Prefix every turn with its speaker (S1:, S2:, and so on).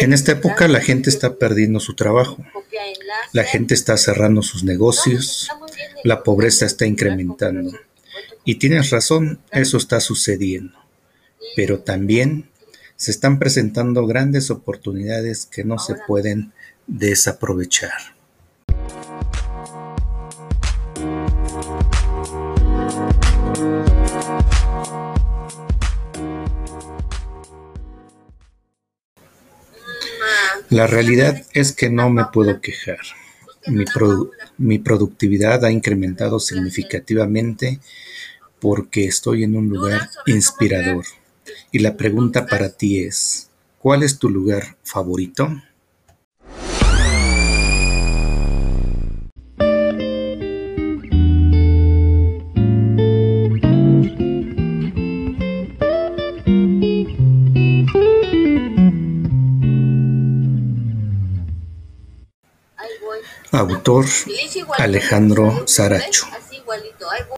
S1: En esta época la gente está perdiendo su trabajo, la gente está cerrando sus negocios, la pobreza está incrementando. Y tienes razón, eso está sucediendo. Pero también se están presentando grandes oportunidades que no se pueden desaprovechar. La realidad es que no me puedo quejar. Mi, productividad ha incrementado significativamente porque estoy en un lugar inspirador. Y la pregunta para ti es, ¿cuál es tu lugar favorito? Autor Alejandro Saracho